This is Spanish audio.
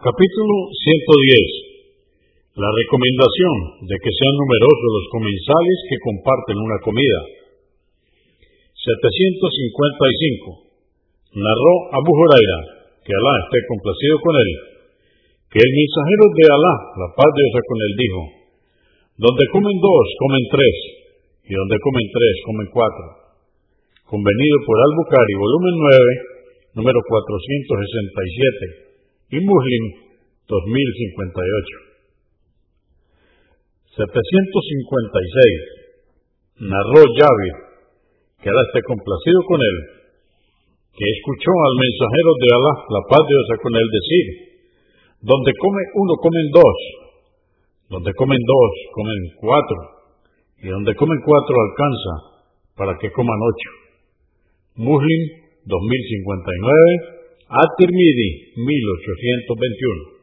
Capítulo 110. La recomendación de que sean numerosos los comensales que comparten una comida. 755. Narró Abu Huraira, que Alá esté complacido con él, que el mensajero de Alá, la paz de Dios con él, dijo, donde comen dos, comen tres, y donde comen tres, comen cuatro. Convenido por Al-Bukhari, volumen 9, número 467 y Muslim 2058. 756. Narró Yahweh, que Alá esté complacido con él, que escuchó al mensajero de Alá, la paz de Dios con él, decir, donde come uno, comen dos, donde comen dos, comen cuatro, y donde comen cuatro alcanza para que coman ocho. Muslim 2059 at-Tirmidhi, 1821.